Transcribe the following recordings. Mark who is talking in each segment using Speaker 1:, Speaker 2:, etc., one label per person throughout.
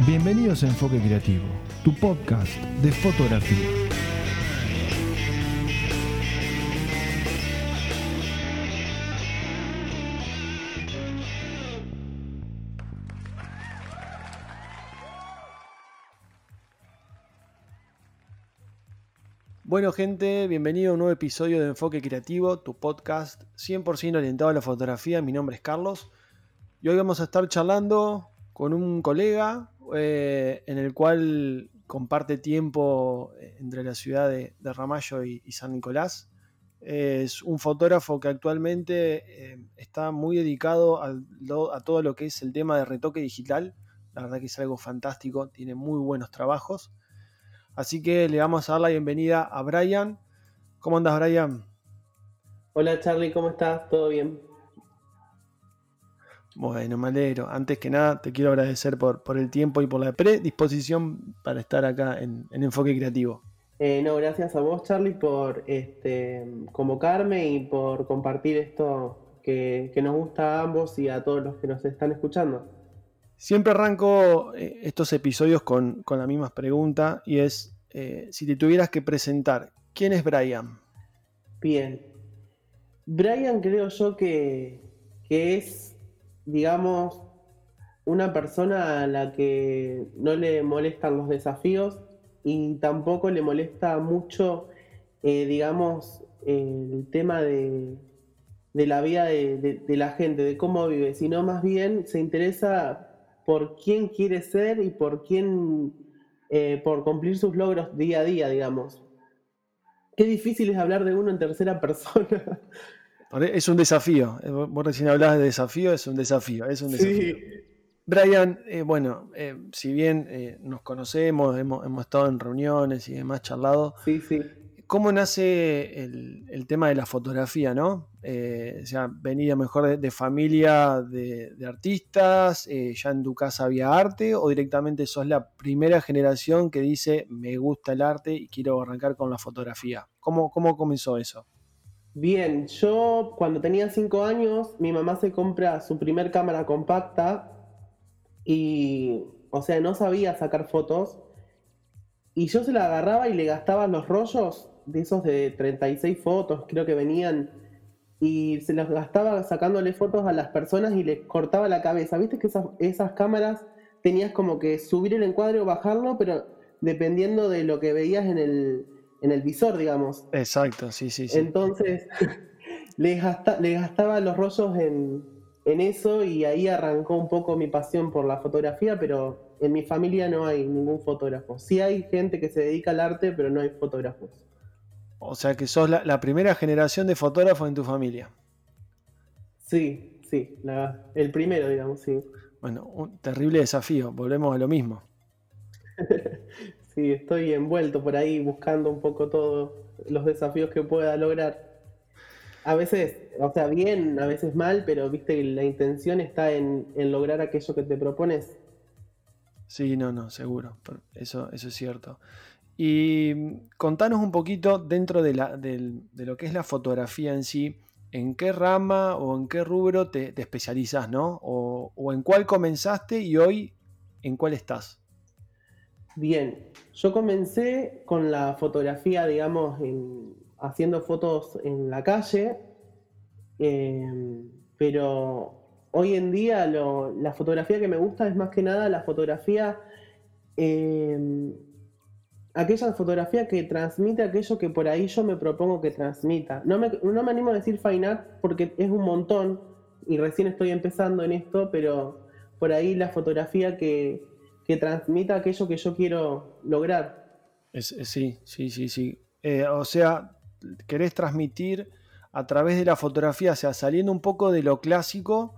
Speaker 1: Bienvenidos a Enfoque Creativo, tu podcast de fotografía.
Speaker 2: Bueno gente, bienvenido a un nuevo episodio de Enfoque Creativo, tu podcast 100% orientado a la fotografía. Mi nombre es Carlos y hoy vamos a estar charlando con un colega eh, en el cual comparte tiempo eh, entre la ciudad de, Ramallo y, San Nicolás. Es un fotógrafo que actualmente eh, está muy dedicado a, a todo lo que es el tema de retoque digital. La verdad que es algo fantástico, tiene muy buenos trabajos. Así que le vamos a dar la bienvenida a Brian. ¿Cómo andas, Brian?
Speaker 3: Hola, Charlie, ¿cómo estás? ¿Todo bien?
Speaker 2: Bueno, me alegro. Antes que nada, te quiero agradecer por, por el tiempo y por la predisposición para estar acá en, Enfoque Creativo.
Speaker 3: Eh, no, gracias a vos, Charlie, por este, convocarme y por compartir esto que, nos gusta a ambos y a todos los que nos están escuchando.
Speaker 2: Siempre arranco eh, estos episodios con, la misma pregunta y es, eh, si te tuvieras que presentar, ¿quién es Brian?
Speaker 3: Bien. Brian creo yo que, que es digamos, una persona a la que no le molestan los desafíos y tampoco le molesta mucho, eh, digamos, el tema de, la vida de, la gente, de cómo vive, sino más bien se interesa por quién quiere ser y por quién, eh, por cumplir sus logros día a día, digamos. Qué difícil es hablar de uno en tercera persona.
Speaker 2: Es un desafío. Eh, vos recién hablabas de desafío, es un desafío, es un desafío. Brian, eh, bueno, eh, si bien nos conocemos, hemos, estado en reuniones y demás charlado,
Speaker 3: sí, sí.
Speaker 2: ¿cómo nace el, tema de la fotografía, no? o sea, venía mejor de, familia de, artistas, ya en tu casa había arte, o directamente sos la primera generación que dice me gusta el arte y quiero arrancar con la fotografía. ¿Cómo, cómo comenzó eso?
Speaker 3: Bien, yo cuando tenía cinco años, mi mamá se compra su primer cámara compacta y, o sea, no sabía sacar fotos. Y yo se la agarraba y le gastaba los rollos de esos de 36 fotos, creo que venían, y se los gastaba sacándole fotos a las personas y les cortaba la cabeza. Viste que esas, esas cámaras tenías como que subir el encuadre o bajarlo, pero dependiendo de lo que veías en el, en el visor, digamos.
Speaker 2: Exacto, sí, sí, sí.
Speaker 3: Entonces, le, gastaba los rollos en, eso y ahí arrancó un poco mi pasión por la fotografía, pero en mi familia no hay ningún fotógrafo. Sí hay gente que se dedica al arte, pero no hay fotógrafos.
Speaker 2: O sea que sos la, primera generación de fotógrafos en tu familia.
Speaker 3: Sí, sí, el primero, digamos, sí.
Speaker 2: Bueno, un terrible desafío, volvemos a lo mismo.
Speaker 3: Sí, estoy envuelto por ahí buscando un poco todos los desafíos que pueda lograr. A veces, o sea, bien, a veces mal, pero viste, la intención está en, lograr aquello que te propones.
Speaker 2: Sí, no, no, seguro. Eso, eso es cierto. Y contanos un poquito dentro de, lo que es la fotografía en sí, en qué rama o en qué rubro te, especializas, ¿no? O, en cuál comenzaste y hoy en cuál estás.
Speaker 3: Bien, yo comencé con la fotografía, digamos, haciendo fotos en la calle, em, pero hoy en día la fotografía que me gusta es más que nada la fotografía, em, aquella fotografía que transmite aquello que por ahí yo me propongo que transmita. No me, no me animo a decir fine art porque es un montón y recién estoy empezando en esto, pero por ahí la fotografía que que transmita aquello que yo quiero lograr.
Speaker 2: sí, sí, sí, sí. Eh, o sea, querés transmitir a través de la fotografía, o sea, saliendo un poco de lo clásico.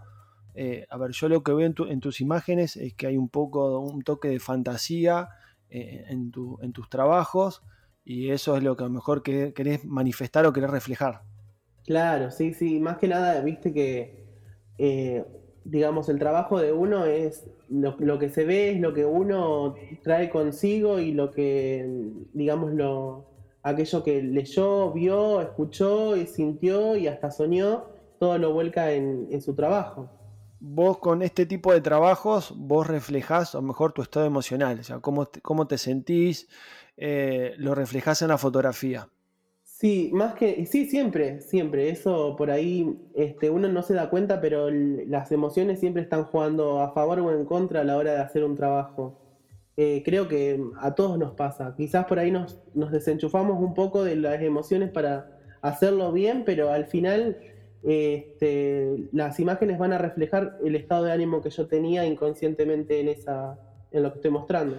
Speaker 2: Eh, a ver, yo lo que veo en, tus imágenes es que hay un poco, un toque de fantasía eh, en, tus trabajos y eso es lo que a lo mejor querés manifestar o querés reflejar.
Speaker 3: Claro, sí, sí. Más que nada, viste que digamos, el trabajo de uno es lo, que se ve, es lo que uno trae consigo y lo que, digamos, lo, aquello que leyó, vio, escuchó y sintió y hasta soñó, todo lo vuelca en, su trabajo.
Speaker 2: vos con este tipo de trabajos, vos reflejás lo mejor tu estado emocional, o sea, cómo te, cómo te sentís, eh, lo reflejás en la fotografía.
Speaker 3: Sí, más que, sí, siempre, siempre. Eso por ahí este, uno no se da cuenta, pero las emociones siempre están jugando a favor o en contra a la hora de hacer un trabajo. Eh, creo que a todos nos pasa. Quizás por ahí nos, nos desenchufamos un poco de las emociones para hacerlo bien, pero al final este, las imágenes van a reflejar el estado de ánimo que yo tenía inconscientemente en, esa, en lo que estoy mostrando.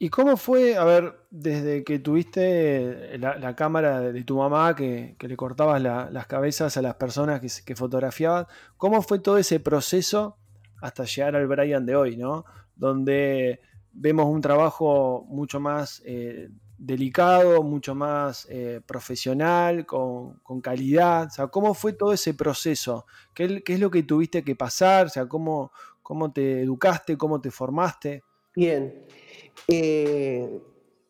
Speaker 2: ¿Y cómo fue, a ver, desde que tuviste la, cámara de, tu mamá, que, le cortabas las cabezas a las personas que, que fotografiabas, cómo fue todo ese proceso hasta llegar al Brian de hoy, ¿no? Donde vemos un trabajo mucho más eh, delicado, mucho más eh, profesional, con, calidad. O sea, ¿cómo fue todo ese proceso? ¿Qué, es lo que tuviste que pasar? O sea, ¿cómo, cómo te educaste? ¿Cómo te formaste?
Speaker 3: Bien. Eh,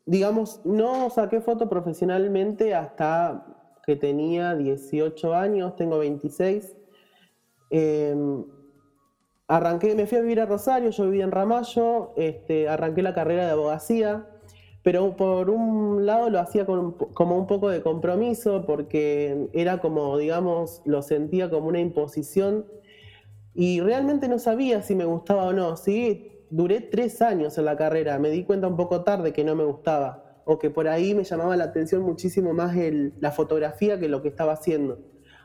Speaker 3: digamos, no saqué foto profesionalmente hasta que tenía 18 años, tengo 26. Em, arranqué, me fui a vivir a Rosario, yo vivía en Ramallo, este, arranqué la carrera de abogacía, pero por un lado lo hacía como un poco de compromiso, porque era como, digamos, lo sentía como una imposición y realmente no sabía si me gustaba o no. Sí, duré tres años en la carrera, me di cuenta un poco tarde que no me gustaba, o que por ahí me llamaba la atención muchísimo más la fotografía que lo que estaba haciendo.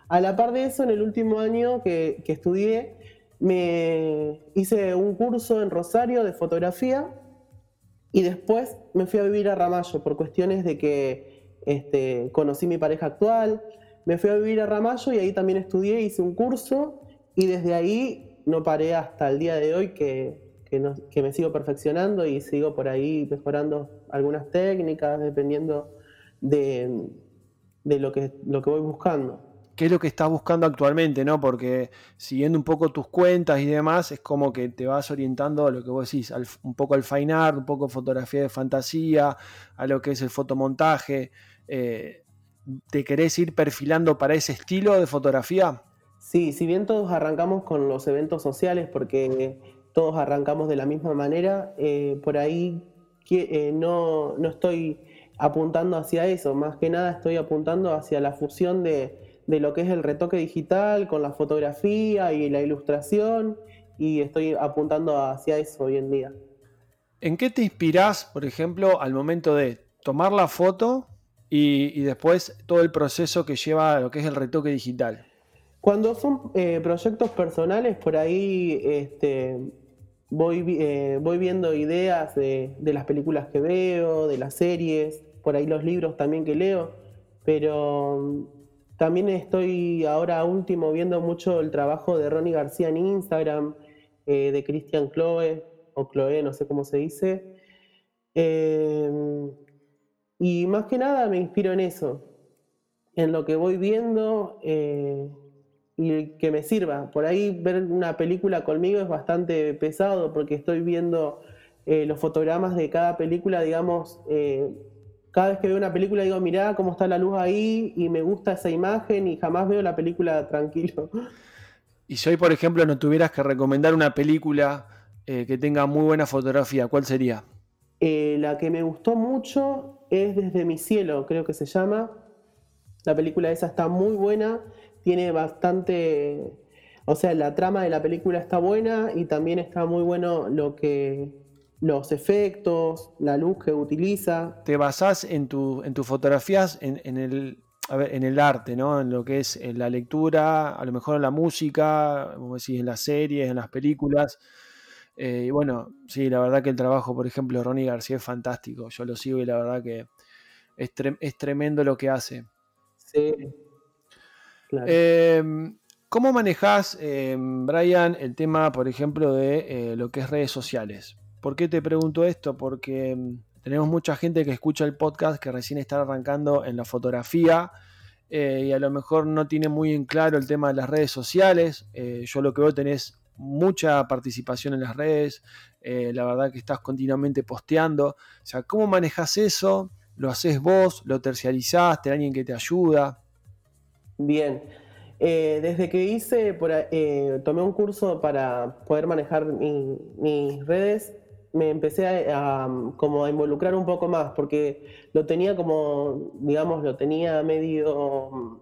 Speaker 3: A la par de eso, en el último año que, estudié, me hice un curso en Rosario de fotografía y después me fui a vivir a Ramallo por cuestiones de que este, conocí mi pareja actual, me fui a vivir a Ramallo y ahí también estudié, hice un curso y desde ahí no paré hasta el día de hoy que que, me sigo perfeccionando y sigo por ahí mejorando algunas técnicas dependiendo de, lo, que, lo que voy buscando.
Speaker 2: ¿Qué es lo que estás buscando actualmente? ¿no? Porque siguiendo un poco tus cuentas y demás, es como que te vas orientando a lo que vos decís, un poco al fine art, un poco fotografía de fantasía, a lo que es el fotomontaje. Eh, ¿Te querés ir perfilando para ese estilo de fotografía?
Speaker 3: Sí, si bien todos arrancamos con los eventos sociales, porque todos arrancamos de la misma manera, eh, por ahí eh, no, estoy apuntando hacia eso, más que nada estoy apuntando hacia la fusión de, lo que es el retoque digital con la fotografía y la ilustración y estoy apuntando hacia eso hoy en día.
Speaker 2: ¿En qué te inspirás, por ejemplo, al momento de tomar la foto y, después todo el proceso que lleva a lo que es el retoque digital?
Speaker 3: Cuando son eh, proyectos personales, por ahí este, voy, eh, voy viendo ideas de, las películas que veo, de las series, por ahí los libros también que leo, pero mm, también estoy ahora último viendo mucho el trabajo de Ronnie García en Instagram, eh, de Christian Chloe, o Chloe, no sé cómo se dice. Em, y más que nada me inspiro en eso, en lo que voy viendo. Eh, y que me sirva. Por ahí ver una película conmigo es bastante pesado porque estoy viendo eh, los fotogramas de cada película, digamos, eh, cada vez que veo una película digo, mirá cómo está la luz ahí y me gusta esa imagen y jamás veo la película tranquilo.
Speaker 2: Y si hoy, por ejemplo, no tuvieras que recomendar una película eh, que tenga muy buena fotografía, ¿cuál sería?
Speaker 3: la que me gustó mucho es Desde mi cielo, creo que se llama. La película esa está muy buena tiene bastante, o sea, la trama de la película está buena y también está muy bueno lo que los efectos, la luz que utiliza.
Speaker 2: Te basás en, tu, en tus fotografías en, el, en el arte, ¿no? En lo que es en la lectura, a lo mejor en la música, como decís, en las series, en las películas. Eh, y bueno, sí, la verdad que el trabajo, por ejemplo, de Ronnie García es fantástico. Yo lo sigo y la verdad que es, es tremendo lo que hace.
Speaker 3: Sí,
Speaker 2: Em, ¿Cómo manejas, em, Brian, el tema, por ejemplo, de eh, lo que es redes sociales? ¿Por qué te pregunto esto? Porque em, tenemos mucha gente que escucha el podcast que recién está arrancando en la fotografía eh, y a lo mejor no tiene muy en claro el tema de las redes sociales. Eh, yo lo que veo tenés mucha participación en las redes, la verdad que estás continuamente posteando. O sea, ¿cómo manejas eso? ¿Lo haces vos? ¿Lo tercializás? ¿Te alguien que te ayuda?
Speaker 3: Bien. Eh, desde que hice, eh, tomé un curso para poder manejar mis redes, me empecé a, como a involucrar un poco más, porque lo tenía como, digamos, lo tenía medio mm,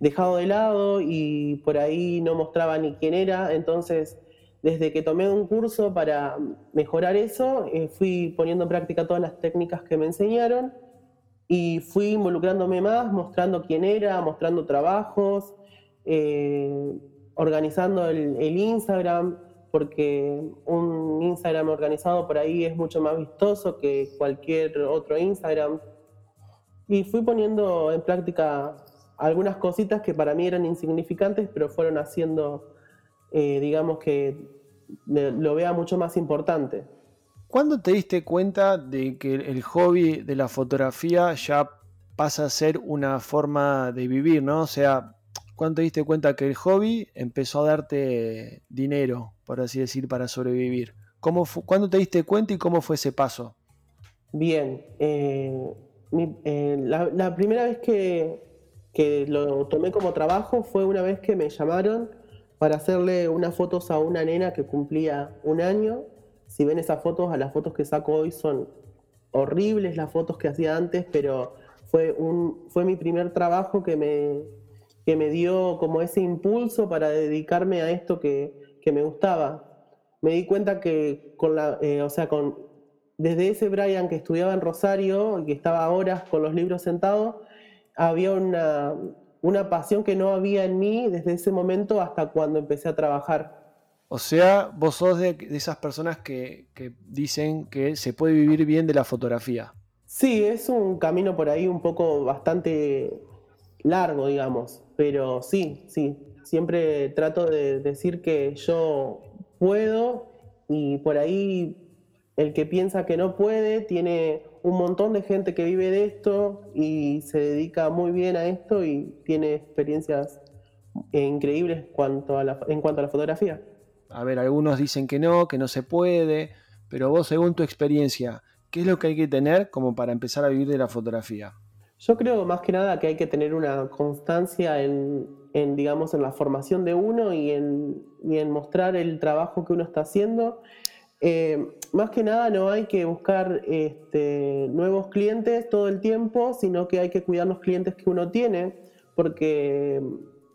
Speaker 3: dejado de lado y por ahí no mostraba ni quién era, entonces desde que tomé un curso para mejorar eso, eh, fui poniendo en práctica todas las técnicas que me enseñaron y fui involucrándome más, mostrando quién era, mostrando trabajos, eh, organizando el, Instagram, porque un Instagram organizado por ahí es mucho más vistoso que cualquier otro Instagram. Y fui poniendo en práctica algunas cositas que para mí eran insignificantes, pero fueron haciendo, eh, digamos que lo vea mucho más importante.
Speaker 2: ¿Cuándo te diste cuenta de que el hobby de la fotografía ya pasa a ser una forma de vivir, ¿no? O sea, ¿cuándo te diste cuenta que el hobby empezó a darte dinero, por así decir, para sobrevivir? ¿Cómo ¿Cuándo te diste cuenta y cómo fue ese paso?
Speaker 3: Bien, eh, eh, la, primera vez que, que lo tomé como trabajo fue una vez que me llamaron para hacerle unas fotos a una nena que cumplía un año. Si ven esas fotos, a las fotos que saco hoy son horribles las fotos que hacía antes, pero fue, mi primer trabajo que me, dio como ese impulso para dedicarme a esto que, me gustaba. Me di cuenta que con la, eh, o sea, con, desde ese Brian que estudiaba en Rosario y que estaba horas con los libros sentados, había una pasión que no había en mí desde ese momento hasta cuando empecé a trabajar.
Speaker 2: O sea, vos sos de, esas personas que, dicen que se puede vivir bien de la fotografía.
Speaker 3: Sí, es un camino por ahí un poco bastante largo, digamos, pero sí, sí, siempre trato de decir que yo puedo y por ahí el que piensa que no puede tiene un montón de gente que vive de esto y se dedica muy bien a esto y tiene experiencias increíbles cuanto a la, en cuanto a la fotografía.
Speaker 2: A ver, algunos dicen que no, que no se puede, pero vos, según tu experiencia, ¿qué es lo que hay que tener como para empezar a vivir de la fotografía?
Speaker 3: Yo creo más que nada que hay que tener una constancia en, digamos, en la formación de uno y en, y en mostrar el trabajo que uno está haciendo eh, más que nada no hay que buscar este, nuevos clientes todo el tiempo, sino que hay que cuidar los clientes que uno tiene, porque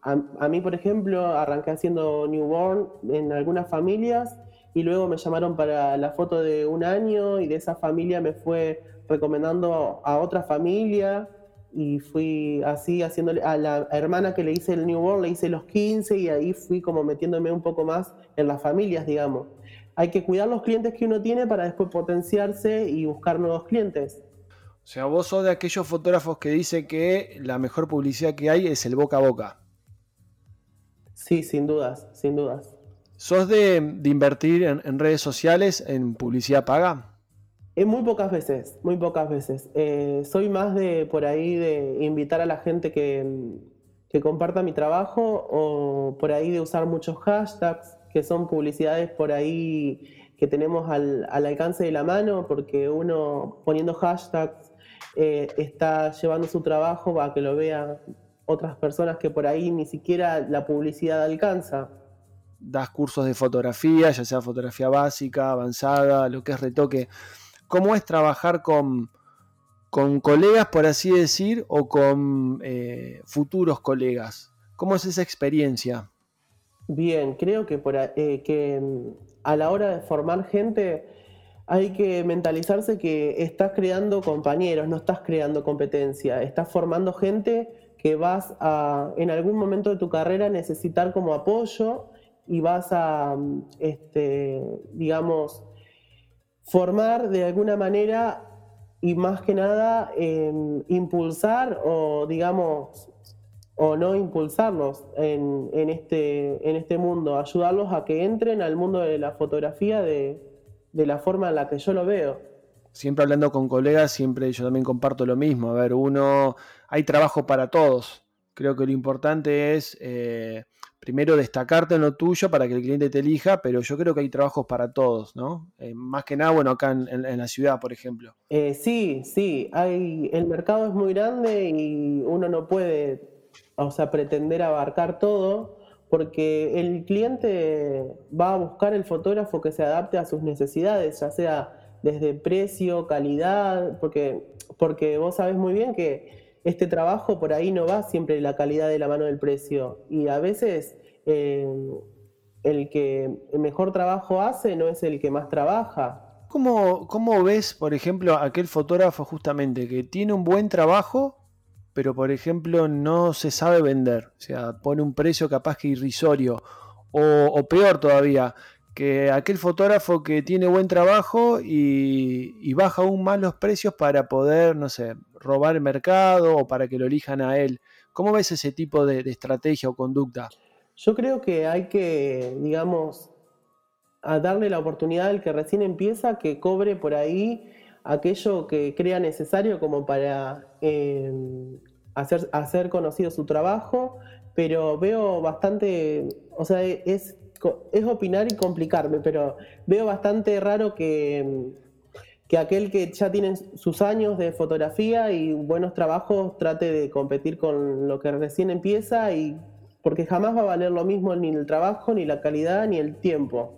Speaker 3: a, mí, por ejemplo, arranqué haciendo newborn en algunas familias y luego me llamaron para la foto de un año y de esa familia me fue recomendando a otra familia y fui así haciéndole a la hermana que le hice el newborn, le hice los 15 y ahí fui como metiéndome un poco más en las familias, digamos hay que cuidar los clientes que uno tiene para después potenciarse y buscar nuevos clientes.
Speaker 2: O sea, vos sos de aquellos fotógrafos que dicen que la mejor publicidad que hay es el boca a boca.
Speaker 3: Sí, sin dudas, sin dudas.
Speaker 2: ¿Sos de, invertir en, redes sociales en publicidad paga?
Speaker 3: En muy pocas veces, muy pocas veces. Eh, soy más de por ahí de invitar a la gente que, que comparta mi trabajo o por ahí de usar muchos hashtags que son publicidades por ahí que tenemos al, alcance de la mano, porque uno poniendo hashtags eh, está llevando su trabajo para que lo vean otras personas que por ahí ni siquiera la publicidad alcanza.
Speaker 2: Das cursos de fotografía, ya sea fotografía básica, avanzada, lo que es retoque. ¿Cómo es trabajar con, con colegas, por así decir, o con eh, futuros colegas? ¿Cómo es esa experiencia?
Speaker 3: Bien, creo que, por, eh, que mm, a la hora de formar gente hay que mentalizarse que estás creando compañeros, no estás creando competencia, estás formando gente que vas a, en algún momento de tu carrera, necesitar como apoyo y vas a, este, digamos, formar de alguna manera y más que nada impulsar o, digamos, o no impulsarlos en, este, en este mundo, ayudarlos a que entren al mundo de la fotografía de, la forma en la que yo lo veo.
Speaker 2: Siempre hablando con colegas, siempre yo también comparto lo mismo. A ver, uno, hay trabajo para todos. Creo que lo importante es eh, primero destacarte en lo tuyo para que el cliente te elija, pero yo creo que hay trabajos para todos, ¿no? Eh, más que nada, bueno, acá en, la ciudad, por ejemplo.
Speaker 3: Eh, sí, sí, hay, el mercado es muy grande y uno no puede o sea, pretender abarcar todo, porque el cliente va a buscar el fotógrafo que se adapte a sus necesidades, ya sea desde precio, calidad, porque, porque vos sabés muy bien que este trabajo por ahí no va siempre la calidad de la mano del precio. Y a veces eh, el que mejor trabajo hace no es el que más trabaja.
Speaker 2: ¿Cómo, ¿Cómo ves, por ejemplo, aquel fotógrafo justamente que tiene un buen trabajo, pero por ejemplo no se sabe vender? O sea, pone un precio capaz que irrisorio. O, o peor todavía, que aquel fotógrafo que tiene buen trabajo y, baja aún más los precios para poder, no sé, robar el mercado o para que lo elijan a él. ¿Cómo ves ese tipo de, estrategia o conducta?
Speaker 3: Yo creo que hay que, digamos, a darle la oportunidad al que recién empieza que cobre por ahí aquello que crea necesario como para eh, hacer, hacer conocido su trabajo, pero veo bastante, o sea, es es opinar y complicarme, pero veo bastante raro que, que aquel que ya tiene sus años de fotografía y buenos trabajos trate de competir con lo que recién empieza y porque jamás va a valer lo mismo ni el trabajo, ni la calidad, ni el tiempo.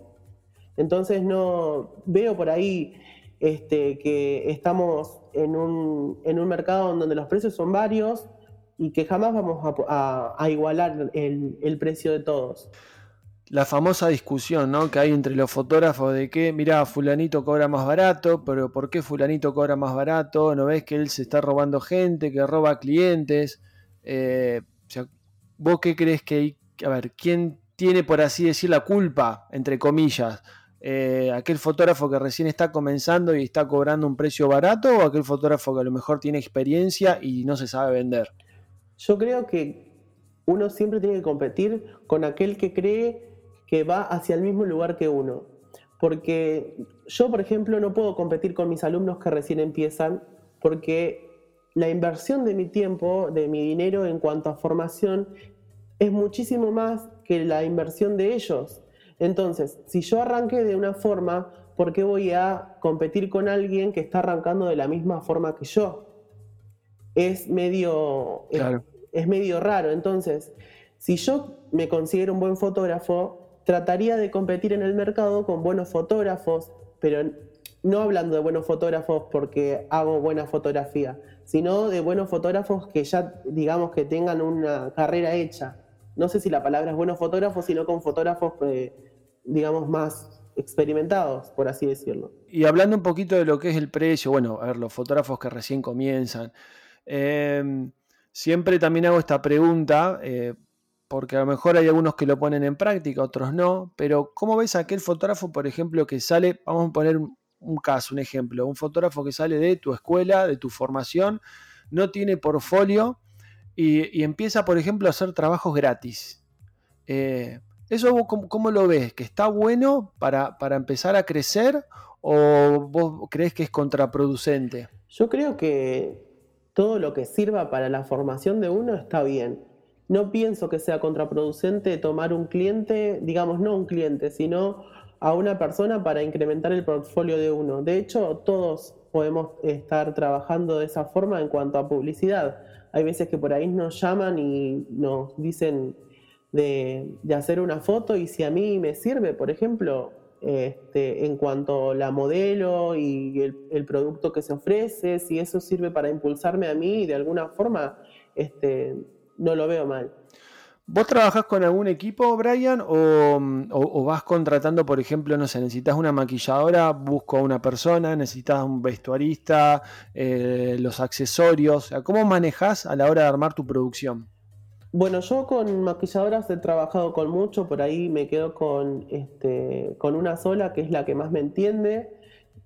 Speaker 3: Entonces no veo por ahí este, que estamos en un, en un mercado donde los precios son varios y que jamás vamos a, igualar el, el precio de todos
Speaker 2: la famosa discusión ¿no? que hay entre los fotógrafos de que, mira, fulanito cobra más barato, pero ¿por qué fulanito cobra más barato? ¿No ves que él se está robando gente, que roba clientes? Eh, ¿Vos qué crees que hay? A ver, ¿quién tiene, por así decir, la culpa, entre comillas? Eh, ¿Aquel fotógrafo que recién está comenzando y está cobrando un precio barato o aquel fotógrafo que a lo mejor tiene experiencia y no se sabe vender?
Speaker 3: Yo creo que uno siempre tiene que competir con aquel que cree que va hacia el mismo lugar que uno. Porque yo, por ejemplo, no puedo competir con mis alumnos que recién empiezan porque la inversión de mi tiempo, de mi dinero en cuanto a formación, es muchísimo más que la inversión de ellos. Entonces, si yo arranqué de una forma, ¿por qué voy a competir con alguien que está arrancando de la misma forma que yo? Es medio, es medio raro. Entonces, si yo me considero un buen fotógrafo, trataría de competir en el mercado con buenos fotógrafos, pero no hablando de buenos fotógrafos porque hago buena fotografía, sino de buenos fotógrafos que ya, digamos, que tengan una carrera hecha. No sé si la palabra es buenos fotógrafos, sino con fotógrafos, eh, digamos, más experimentados, por así decirlo.
Speaker 2: Y hablando un poquito de lo que es el precio, bueno, a ver, los fotógrafos que recién comienzan, eh, siempre también hago esta pregunta, eh, porque a lo mejor hay algunos que lo ponen en práctica, otros no, pero ¿cómo ves aquel fotógrafo, por ejemplo, que sale, vamos a poner un, caso, un ejemplo, un fotógrafo que sale de tu escuela, de tu formación, no tiene portfolio y, empieza, por ejemplo, a hacer trabajos gratis? Eh, ¿Eso cómo, lo ves? ¿Que está bueno para, para empezar a crecer o vos crees que es contraproducente?
Speaker 3: Yo creo que todo lo que sirva para la formación de uno está bien no pienso que sea contraproducente tomar un cliente, digamos, no un cliente, sino a una persona para incrementar el portfolio de uno. De hecho, todos podemos estar trabajando de esa forma en cuanto a publicidad. Hay veces que por ahí nos llaman y nos dicen de, hacer una foto y si a mí me sirve, por ejemplo, este, en cuanto a la modelo y el, el, producto que se ofrece, si eso sirve para impulsarme a mí de alguna forma, este, no lo veo mal.
Speaker 2: ¿Vos trabajás con algún equipo, Brian? O, vas contratando, por ejemplo, no sé, necesitas una maquilladora, busco a una persona, necesitas un vestuarista, eh, los accesorios. ¿Cómo manejas a la hora de armar tu producción?
Speaker 3: Bueno, yo con maquilladoras he trabajado con mucho, por ahí me quedo con, este, con una sola, que es la que más me entiende,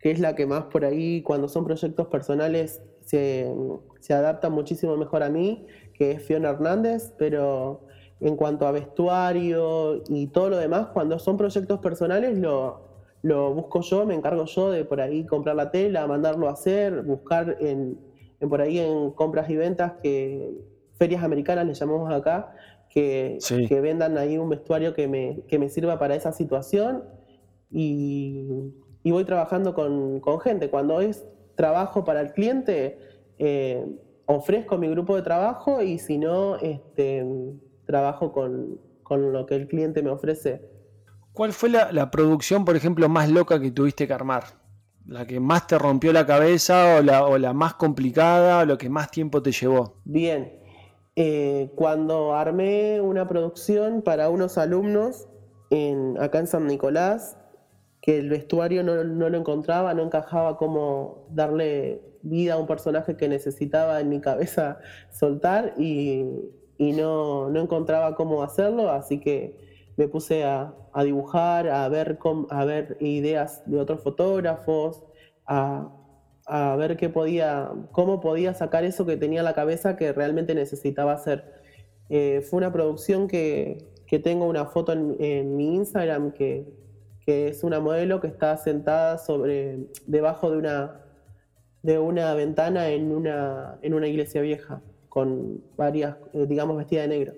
Speaker 3: que es la que más por ahí, cuando son proyectos personales, se, se adapta muchísimo mejor a mí que es Fiona Hernández, pero en cuanto a vestuario y todo lo demás, cuando son proyectos personales lo, lo busco yo, me encargo yo de por ahí comprar la tela, mandarlo a hacer, buscar en, por ahí en compras y ventas que ferias americanas le llamamos acá, que, que vendan ahí un vestuario que me, que me, sirva para esa situación y, y voy trabajando con, con, gente. Cuando es trabajo para el cliente, eh, ofrezco mi grupo de trabajo y si no, este, trabajo con, lo que el cliente me ofrece.
Speaker 2: ¿Cuál fue la, producción, por ejemplo, más loca que tuviste que armar? ¿La que más te rompió la cabeza o la, o la más complicada o lo que más tiempo te llevó?
Speaker 3: Bien, eh, cuando armé una producción para unos alumnos en, acá en San Nicolás, que el vestuario no, no, lo encontraba, no encajaba como darle vida a un personaje que necesitaba en mi cabeza soltar y, y no, no, encontraba cómo hacerlo, así que me puse a, a dibujar, a ver, a ver ideas de otros fotógrafos, a, a, ver qué podía, cómo podía sacar eso que tenía en la cabeza que realmente necesitaba hacer. Eh, fue una producción que, que tengo una foto en, en mi Instagram que, que, es una modelo que está sentada sobre, debajo de una, de una ventana en una, en una iglesia vieja con varias, eh, digamos, vestida de negro.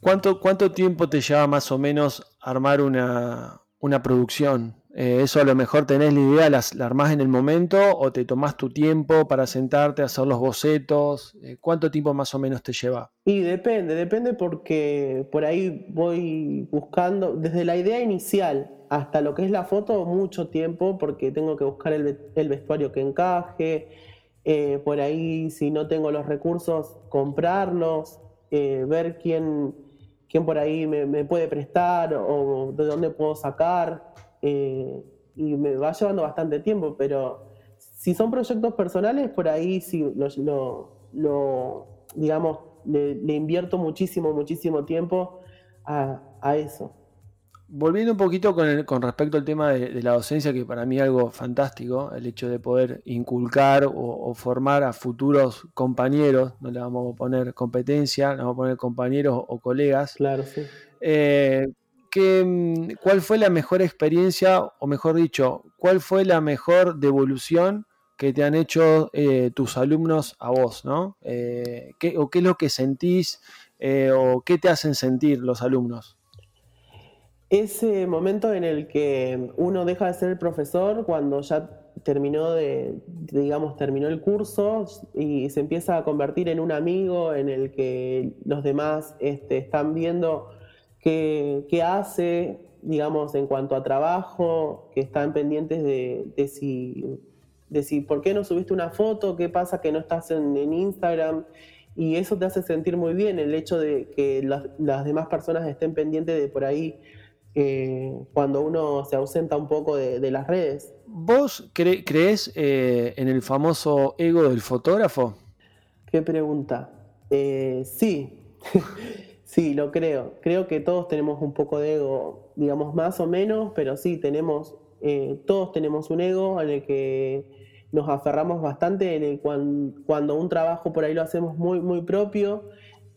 Speaker 2: ¿Cuánto, ¿Cuánto tiempo te lleva más o menos armar una, una producción? Eh, ¿Eso a lo mejor tenés la idea, la, la, armás en el momento o te tomás tu tiempo para sentarte a hacer los bocetos? Eh, ¿Cuánto tiempo más o menos te lleva?
Speaker 3: Y depende, depende porque por ahí voy buscando, desde la idea inicial hasta lo que es la foto, mucho tiempo porque tengo que buscar el, el vestuario que encaje, eh, por ahí si no tengo los recursos, comprarlos, ver quién, quién por ahí me, puede prestar o de dónde puedo sacar. Eh, y me va llevando bastante tiempo, pero si son proyectos personales, por ahí sí lo, digamos, le, invierto muchísimo, muchísimo tiempo a, a eso.
Speaker 2: Volviendo un poquito con, con respecto al tema de, la docencia, que para mí es algo fantástico, el hecho de poder inculcar o, formar a futuros compañeros, no le vamos a poner competencia, le vamos a poner compañeros o colegas.
Speaker 3: Claro, sí.
Speaker 2: Eh, mm, ¿Cuál fue la mejor experiencia, o mejor dicho, cuál fue la mejor devolución que te han hecho eh, tus alumnos a vos, ¿no? Eh, ¿qué, ¿O qué es lo que sentís o qué te hacen sentir los alumnos?
Speaker 3: ese momento en el que uno deja de ser el profesor cuando ya terminó de, digamos, terminó el curso y se empieza a convertir en un amigo en el que los demás este, están viendo qué, hace, digamos, en cuanto a trabajo, que están pendientes de, de, si, de si, ¿por qué no subiste una foto? ¿Qué pasa que no estás en, Instagram? Y eso te hace sentir muy bien, el hecho de que las, las demás personas estén pendientes de por ahí eh, cuando uno se ausenta un poco de, las redes.
Speaker 2: ¿Vos crees eh, en el famoso ego del fotógrafo?
Speaker 3: ¿Qué pregunta? Eh, sí, sí, lo creo. Creo que todos tenemos un poco de ego, digamos más o menos, pero sí, tenemos, todos tenemos un ego en el que nos aferramos bastante, en el cuando un trabajo por ahí lo hacemos muy, muy propio,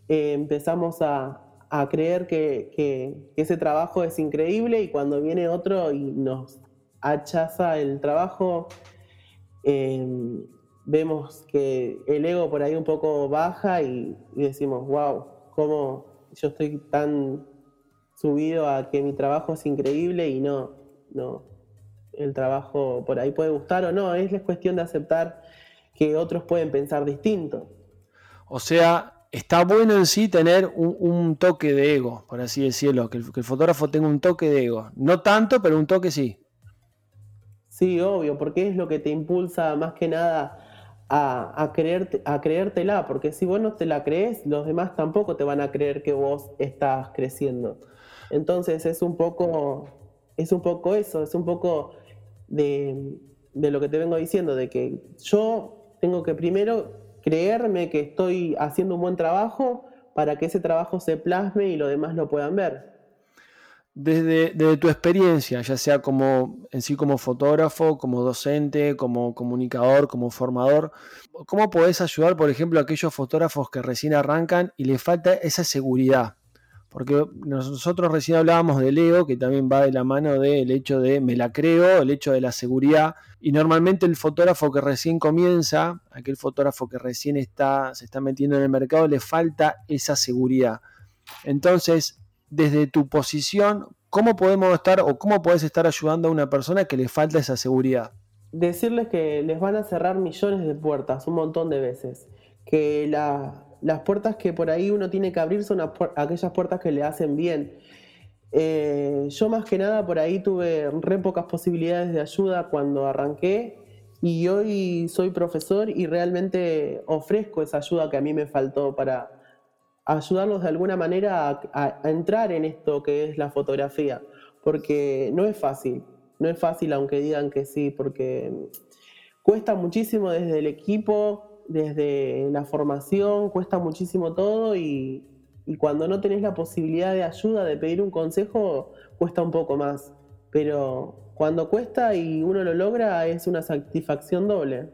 Speaker 3: empezamos a, creer que, ese trabajo es increíble y cuando viene otro y nos hachaza el trabajo, em, vemos que el ego por ahí un poco baja y, decimos, wow, ¿cómo yo estoy tan subido a que mi trabajo es increíble y no, no, el trabajo por ahí puede gustar o no, es cuestión de aceptar que otros pueden pensar distinto.
Speaker 2: O sea, está bueno en sí tener un, toque de ego, por así decirlo, que el, fotógrafo tenga un toque de ego. No tanto, pero un toque sí.
Speaker 3: Sí, obvio, porque es lo que te impulsa más que nada a, creerte, a creértela, porque si vos no te la crees, los demás tampoco te van a creer que vos estás creciendo. Entonces es un poco, es un poco eso, es un poco de, de lo que te vengo diciendo, de que yo tengo que primero creerme que estoy haciendo un buen trabajo para que ese trabajo se plasme y los demás lo puedan ver.
Speaker 2: Desde, tu experiencia, ya sea como en sí como fotógrafo, como docente, como comunicador, como formador, ¿cómo podés ayudar, por ejemplo, a aquellos fotógrafos que recién arrancan y les falta esa seguridad? Porque nosotros recién hablábamos del ego, que también va de la mano del hecho de me la creo, el hecho de la seguridad. Y normalmente el fotógrafo que recién comienza, aquel fotógrafo que recién está, se está metiendo en el mercado, le falta esa seguridad. Entonces, desde tu posición, ¿cómo podemos estar o cómo puedes estar ayudando a una persona que le falta esa seguridad?
Speaker 3: Decirles que les van a cerrar millones de puertas un montón de veces que las puertas que por ahí uno tiene que abrir son aquellas puertas que le hacen bien. Eh, yo más que nada por ahí tuve re pocas posibilidades de ayuda cuando arranqué y hoy soy profesor y realmente ofrezco esa ayuda que a mí me faltó para ayudarlos de alguna manera a, entrar en esto que es la fotografía, porque no es fácil, no es fácil aunque digan que sí, porque cuesta muchísimo desde el equipo, desde la formación, cuesta muchísimo todo y, y cuando no tenés la posibilidad de ayuda, de pedir un consejo, cuesta un poco más. Pero cuando cuesta y uno lo logra, es una satisfacción doble.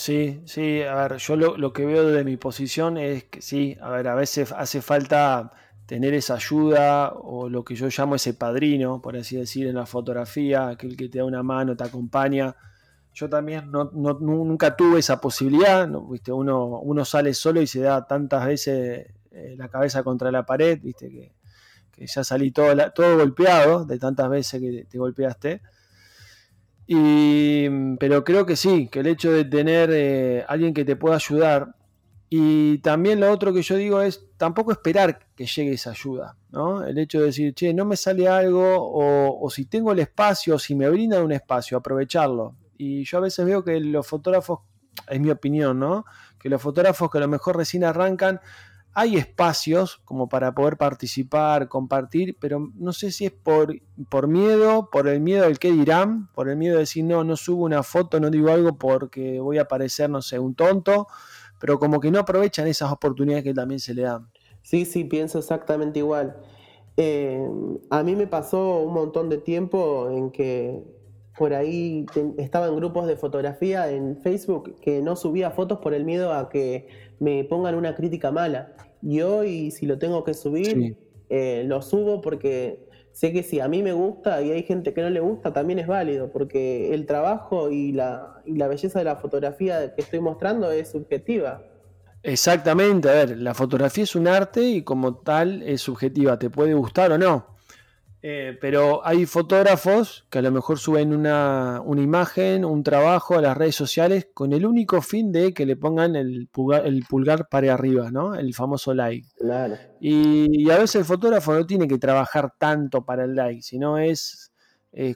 Speaker 2: Sí, sí, a ver, yo lo, que veo desde mi posición es que sí, a ver, a veces hace falta tener esa ayuda o lo que yo llamo ese padrino, por así decir, en la fotografía, aquel que te da una mano, te acompaña. Yo también no, nunca tuve esa posibilidad, ¿viste? Uno, uno sale solo y se da tantas veces eh, la cabeza contra la pared, viste que, ya salí todo, todo golpeado de tantas veces que te golpeaste. Y, pero creo que sí, que el hecho de tener eh, alguien que te pueda ayudar y también lo otro que yo digo es tampoco esperar que llegue esa ayuda, ¿no? El hecho de decir, che, no me sale algo o, o si tengo el espacio, o si me brindan un espacio, aprovecharlo. Y yo a veces veo que los fotógrafos, es mi opinión, ¿no? Que los fotógrafos que a lo mejor recién arrancan hay espacios como para poder participar, compartir, pero no sé si es por, por miedo, por el miedo al que dirán, por el miedo de decir, no, no subo una foto, no digo algo porque voy a parecer, no sé, un tonto, pero como que no aprovechan esas oportunidades que también se le dan.
Speaker 3: Sí, sí, pienso exactamente igual. Eh, a mí me pasó un montón de tiempo en que por ahí estaba en grupos de fotografía en Facebook que no subía fotos por el miedo a que me pongan una crítica mala. Y hoy, si lo tengo que subir, eh, lo subo porque sé que si a mí me gusta y hay gente que no le gusta, también es válido, porque el trabajo y la, y la belleza de la fotografía que estoy mostrando es subjetiva.
Speaker 2: Exactamente, a ver, la fotografía es un arte y como tal es subjetiva, te puede gustar o no. Eh, pero hay fotógrafos que a lo mejor suben una, imagen, un trabajo a las redes sociales con el único fin de que le pongan el pulgar, el pulgar para arriba, ¿no? El famoso like.
Speaker 3: Claro.
Speaker 2: Y, a veces el fotógrafo no tiene que trabajar tanto para el like, sino es,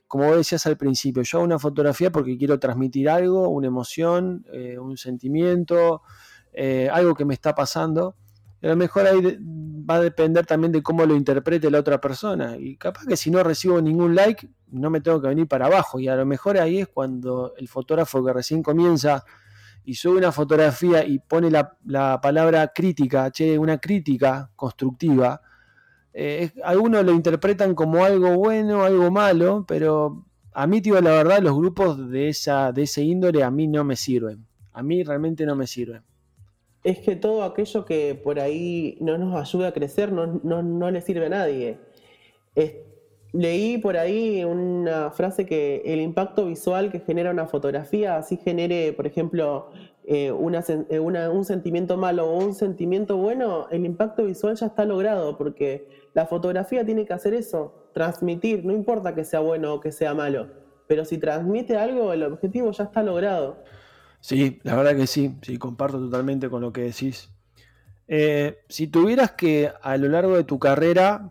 Speaker 2: como decías al principio, yo hago una fotografía porque quiero transmitir algo, una emoción, eh, un sentimiento, eh, algo que me está pasando a lo mejor ahí va a depender también de cómo lo interprete la otra persona. Y capaz que si no recibo ningún like, no me tengo que venir para abajo. Y a lo mejor ahí es cuando el fotógrafo que recién comienza y sube una fotografía y pone la, palabra crítica, che, una crítica constructiva. Eh, algunos lo interpretan como algo bueno, algo malo, pero a mí, tío, la verdad, los grupos de, esa, de ese índole a mí no me sirven. A mí realmente no me sirven
Speaker 3: es que todo aquello que por ahí no nos ayuda a crecer no, le sirve a nadie. leí por ahí una frase que el impacto visual que genera una fotografía, así genere, por ejemplo, eh, eh, un sentimiento malo o un sentimiento bueno, el impacto visual ya está logrado, porque la fotografía tiene que hacer eso, transmitir, no importa que sea bueno o que sea malo, pero si transmite algo, el objetivo ya está logrado.
Speaker 2: Sí, la verdad que sí, sí, comparto totalmente con lo que decís. Eh, si tuvieras que a lo largo de tu carrera,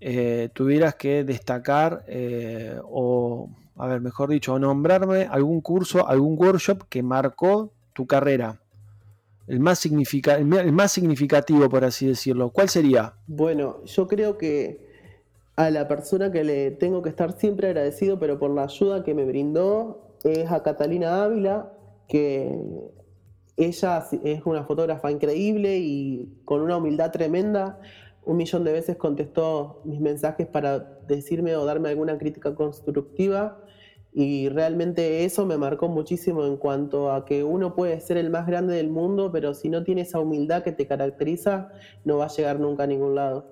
Speaker 2: eh, tuvieras que destacar eh, o, a ver, mejor dicho, nombrarme algún curso, algún workshop que marcó tu carrera, el más, el más significativo, por así decirlo, ¿cuál sería?
Speaker 3: Bueno, yo creo que a la persona que le tengo que estar siempre agradecido, pero por la ayuda que me brindó, es a Catalina Ávila, que ella es una fotógrafa increíble y con una humildad tremenda. Un millón de veces contestó mis mensajes para decirme o darme alguna crítica constructiva y realmente eso me marcó muchísimo en cuanto a que uno puede ser el más grande del mundo, pero si no tiene esa humildad que te caracteriza, no va a llegar nunca a ningún lado.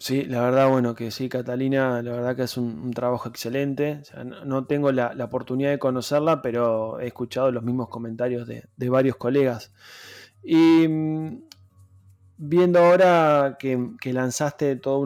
Speaker 2: Sí, la verdad, bueno, que sí, Catalina, la verdad que es un, trabajo excelente. no, tengo la, oportunidad de conocerla, pero he escuchado los mismos comentarios de, varios colegas. Y mm, viendo ahora que, lanzaste todo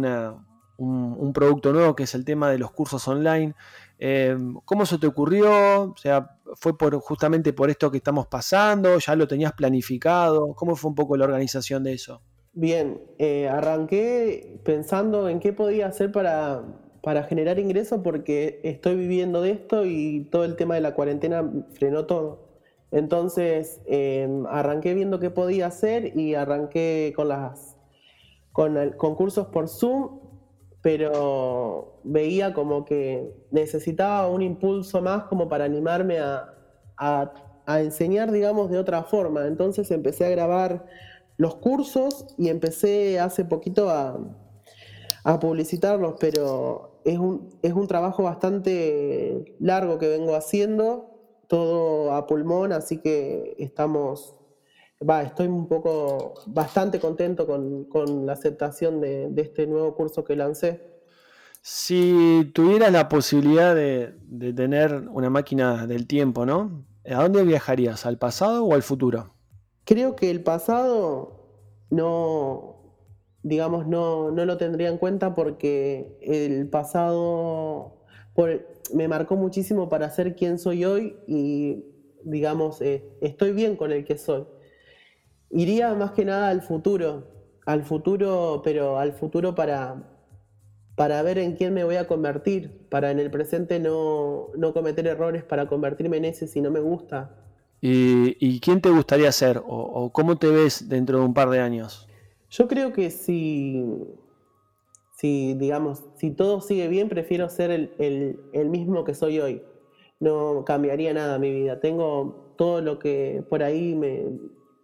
Speaker 2: un, producto nuevo, que es el tema de los cursos online, eh, ¿cómo se te ocurrió? O sea, fue justamente por esto que estamos pasando? ¿Ya lo tenías planificado? ¿Cómo fue un poco la organización de eso?
Speaker 3: Bien, eh, arranqué pensando en qué podía hacer para, para generar ingresos porque estoy viviendo de esto y todo el tema de la cuarentena frenó todo. Entonces em, arranqué viendo qué podía hacer y arranqué con las con concursos por Zoom, pero veía como que necesitaba un impulso más como para animarme a, a, a enseñar, digamos, de otra forma. Entonces empecé a grabar los cursos y empecé hace poquito a, publicitarlos, pero es un, es un trabajo bastante largo que vengo haciendo, todo a pulmón, así que estamos, va, estoy un poco, bastante contento con, la aceptación de, de, este nuevo curso que lancé.
Speaker 2: Si tuvieras la posibilidad de, de tener una máquina del tiempo, ¿no? ¿A dónde viajarías? ¿Al pasado o al futuro?
Speaker 3: Creo que el pasado no, digamos, no, no lo tendría en cuenta porque el pasado me marcó muchísimo para ser quien soy hoy y, digamos, eh, estoy bien con el que soy. Iría más que nada al futuro, al futuro, pero al futuro para, para ver en quién me voy a convertir, para en el presente no, no cometer errores para convertirme en ese si no me gusta.
Speaker 2: ¿Y, y quién te gustaría ser o, o cómo te ves dentro de un par de años?
Speaker 3: Yo creo que si, si, digamos, si todo sigue bien, prefiero ser el, el, el, mismo que soy hoy. No cambiaría nada mi vida. Tengo todo lo que por ahí me...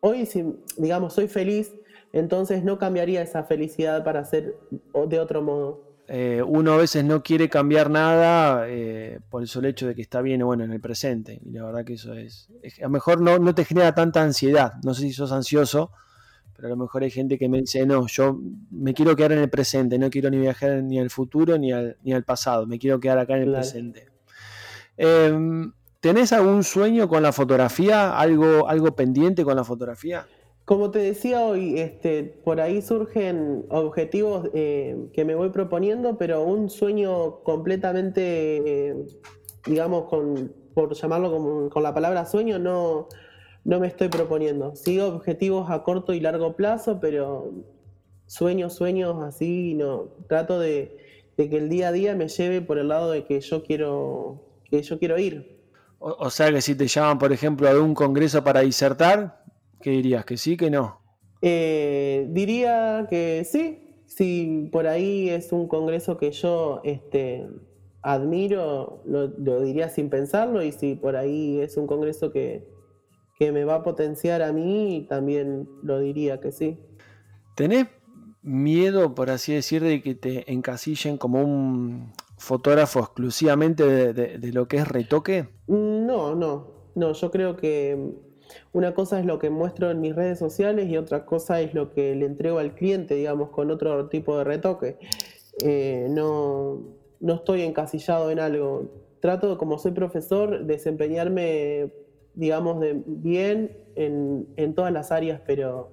Speaker 3: Hoy, si, digamos, soy feliz, entonces no cambiaría esa felicidad para ser de otro modo.
Speaker 2: Eh, uno a veces no quiere cambiar nada eh, por el solo hecho de que está bien bueno en el presente. Y la verdad que eso es... es a lo mejor no, no te genera tanta ansiedad. No sé si sos ansioso pero a lo mejor hay gente que me dice, no, yo me quiero quedar en el presente, no quiero ni viajar ni al futuro ni al, ni al pasado, me quiero quedar acá en el claro. presente. Eh, ¿Tenés algún sueño con la fotografía? ¿Algo, ¿Algo pendiente con la fotografía?
Speaker 3: Como te decía hoy, este, por ahí surgen objetivos eh, que me voy proponiendo, pero un sueño completamente, eh, digamos, con, por llamarlo con, con la palabra sueño, no, no me estoy proponiendo. Sigo objetivos a corto y largo plazo, pero sueños, sueños así, no. Trato de, que el día a día me lleve por el lado de que yo quiero, que yo quiero ir.
Speaker 2: O, o sea que si te llaman, por ejemplo, a un congreso para disertar, ¿qué dirías? ¿Que sí, que no?
Speaker 3: Eh, diría que sí. Si por ahí es un congreso que yo este, admiro, lo, lo diría sin pensarlo. Y si por ahí es un congreso que, que me va a potenciar a mí, también lo diría que sí.
Speaker 2: ¿Tenés miedo, por así decir, de que te encasillen como un fotógrafo exclusivamente de, de, de, lo que es retoque?
Speaker 3: No, no, no, yo creo que una cosa es lo que muestro en mis redes sociales y otra cosa es lo que le entrego al cliente, digamos, con otro tipo de retoque. Eh, no, no estoy encasillado en algo. Trato, como soy profesor, desempeñarme digamos, de bien en, todas las áreas, pero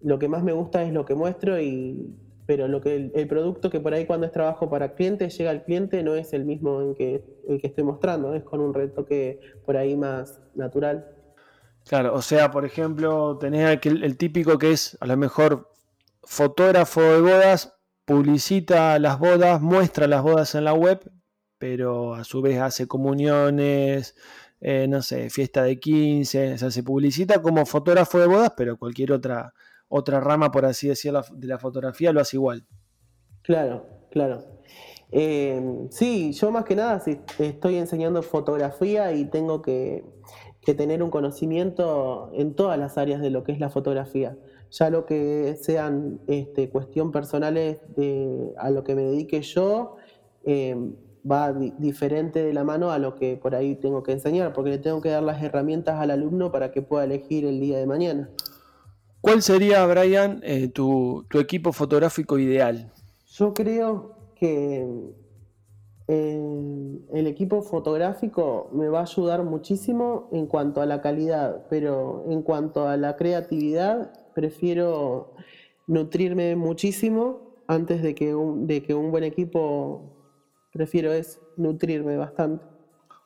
Speaker 3: lo que más me gusta es lo que muestro y pero lo que el, el, producto que por ahí cuando es trabajo para clientes llega al cliente no es el mismo en que, el que estoy mostrando, es con un retoque por ahí más natural.
Speaker 2: Claro, o sea, por ejemplo, tenés aquel, el típico que es a lo mejor fotógrafo de bodas, publicita las bodas, muestra las bodas en la web, pero a su vez hace comuniones, eh, no sé, fiesta de 15, o sea, se publicita como fotógrafo de bodas, pero cualquier otra, otra rama, por así decirlo, de la fotografía lo hace igual.
Speaker 3: Claro, claro. Eh, sí, yo más que nada estoy enseñando fotografía y tengo que, que, tener un conocimiento en todas las áreas de lo que es la fotografía. Ya lo que sean este, cuestión personales de, a lo que me dedique yo, eh, va di diferente de la mano a lo que por ahí tengo que enseñar, porque le tengo que dar las herramientas al alumno para que pueda elegir el día de mañana.
Speaker 2: ¿Cuál sería, Brian, eh, tu, tu, equipo fotográfico ideal?
Speaker 3: Yo creo que el equipo fotográfico me va a ayudar muchísimo en cuanto a la calidad, pero en cuanto a la creatividad, prefiero nutrirme muchísimo antes de que un, de que un buen equipo prefiero es nutrirme bastante.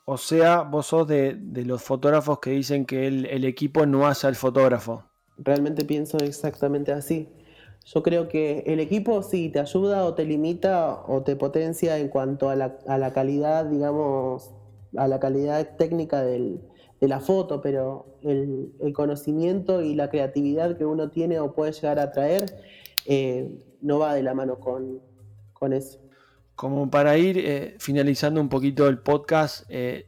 Speaker 2: O sea, vos sos de, los fotógrafos que dicen que el, equipo no hace al fotógrafo.
Speaker 3: Realmente pienso exactamente así. Yo creo que el equipo sí te ayuda o te limita o te potencia en cuanto a la, calidad, digamos, a la calidad técnica de la foto, pero el, conocimiento y la creatividad que uno tiene o puede llegar a traer eh, no va de la mano con, con eso.
Speaker 2: Como para ir eh, finalizando un poquito el podcast, eh,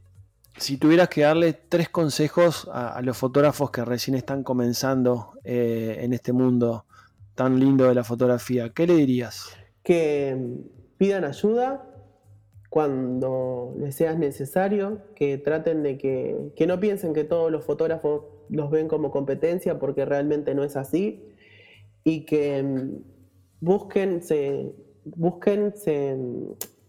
Speaker 2: si tuvieras que darle tres consejos a, los fotógrafos que recién están comenzando en este mundo tan lindo de la fotografía, ¿qué le dirías?
Speaker 3: Que mm, pidan ayuda cuando les sea necesario, que traten de que, que no piensen que todos los fotógrafos los ven como competencia porque realmente no es así y que mm, busquen, se, busquen, se,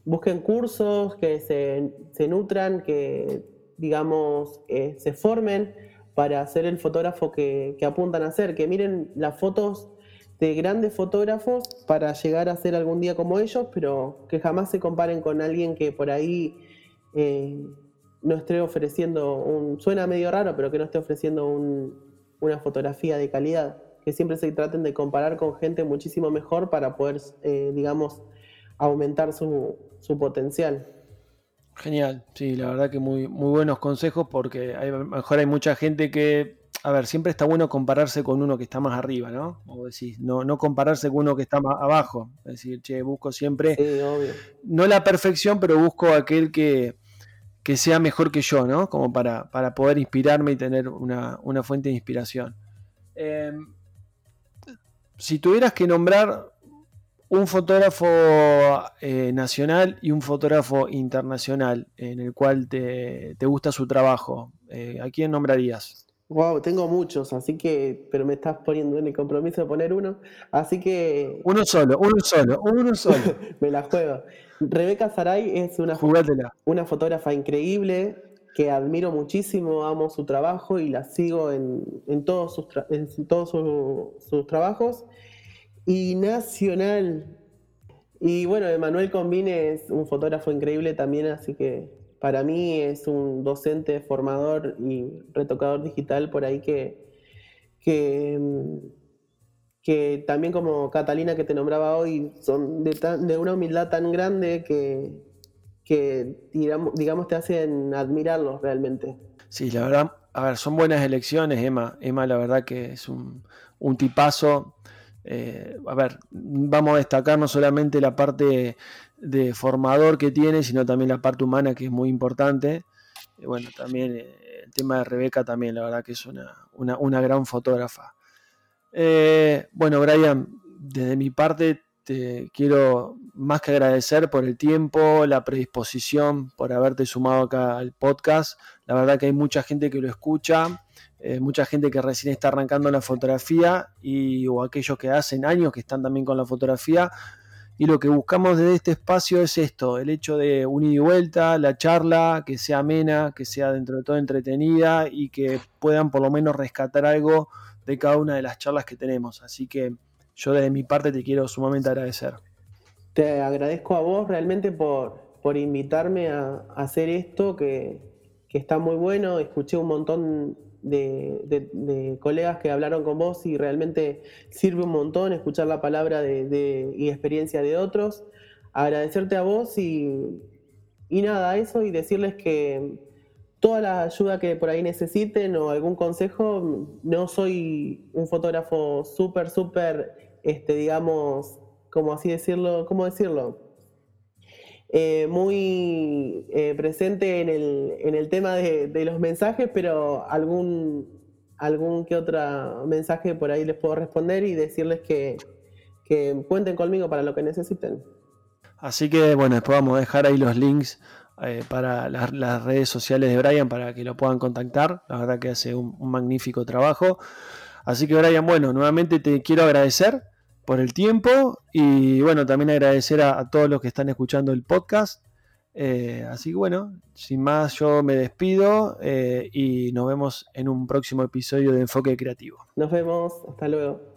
Speaker 3: busquen cursos, que se, nutran, que digamos eh, se formen para ser el fotógrafo que, que apuntan a ser, que miren las fotos de grandes fotógrafos para llegar a ser algún día como ellos, pero que jamás se comparen con alguien que por ahí eh, no esté ofreciendo un, suena medio raro, pero que no esté ofreciendo una fotografía de calidad, que siempre se traten de comparar con gente muchísimo mejor para poder, eh, digamos, aumentar su, potencial.
Speaker 2: Genial, sí, la verdad que muy, muy buenos consejos porque a lo mejor hay mucha gente que a ver, siempre está bueno compararse con uno que está más arriba, ¿no? O decir, no, no compararse con uno que está más abajo. Es decir, che, busco siempre, no la perfección, pero busco aquel que, sea mejor que yo, ¿no? Como para, para poder inspirarme y tener una, fuente de inspiración. Em, si tuvieras que nombrar un fotógrafo eh, nacional y un fotógrafo internacional en el cual te, gusta su trabajo, eh, ¿a quién nombrarías?
Speaker 3: Wow, tengo muchos, así que, pero me estás poniendo en el compromiso de poner uno, así que...
Speaker 2: Uno solo, uno solo, uno solo.
Speaker 3: me la juego. Rebeca Saray es una, una fotógrafa increíble que admiro muchísimo, amo su trabajo y la sigo en, todos, sus, en todos sus trabajos. Y nacional. Y bueno, Emanuel Combine es un fotógrafo increíble también, así que para mí es un docente, formador y retocador digital por ahí que, que, también como Catalina que te nombraba hoy, son de, una humildad tan grande que, digamos, digamos, te hacen admirarlos realmente.
Speaker 2: Sí, la verdad, a ver, son buenas elecciones, Emma. Emma, la verdad que es un, tipazo. Eh, a ver, vamos a destacar no solamente la parte de formador que tiene, sino también la parte humana que es muy importante. Y bueno, también eh, el tema de Rebeca también, la verdad que es una, gran fotógrafa. Eh, bueno, Brian, desde mi parte te quiero más que agradecer por el tiempo, la predisposición, por haberte sumado acá al podcast. La verdad que hay mucha gente que lo escucha, eh, mucha gente que recién está arrancando la fotografía y o aquellos que hacen años que están también con la fotografía y lo que buscamos desde este espacio es esto, el hecho de unir y vuelta, la charla, que sea amena, que sea dentro de todo entretenida y que puedan por lo menos rescatar algo de cada una de las charlas que tenemos. Así que yo desde mi parte te quiero sumamente agradecer.
Speaker 3: Te agradezco a vos realmente por, por invitarme a, hacer esto, que, que está muy bueno. Escuché un montón de, colegas que hablaron con vos y realmente sirve un montón escuchar la palabra de, y experiencia de otros. Agradecerte a vos y, y nada, eso y decirles que toda la ayuda que por ahí necesiten o algún consejo, no soy un fotógrafo súper, súper, este, digamos, como así decirlo, ¿cómo decirlo? Eh, muy eh, presente en el, en el tema de, los mensajes, pero algún, algún que otro mensaje por ahí les puedo responder y decirles que, cuenten conmigo para lo que necesiten.
Speaker 2: Así que bueno, después vamos a dejar ahí los links eh, para las, redes sociales de Brian para que lo puedan contactar. La verdad que hace un magnífico trabajo. Así que Brian, bueno, nuevamente te quiero agradecer por el tiempo y bueno, también agradecer a, todos los que están escuchando el podcast. Eh, así que bueno, sin más yo me despido eh, y nos vemos en un próximo episodio de Enfoque Creativo.
Speaker 3: Nos vemos, hasta luego.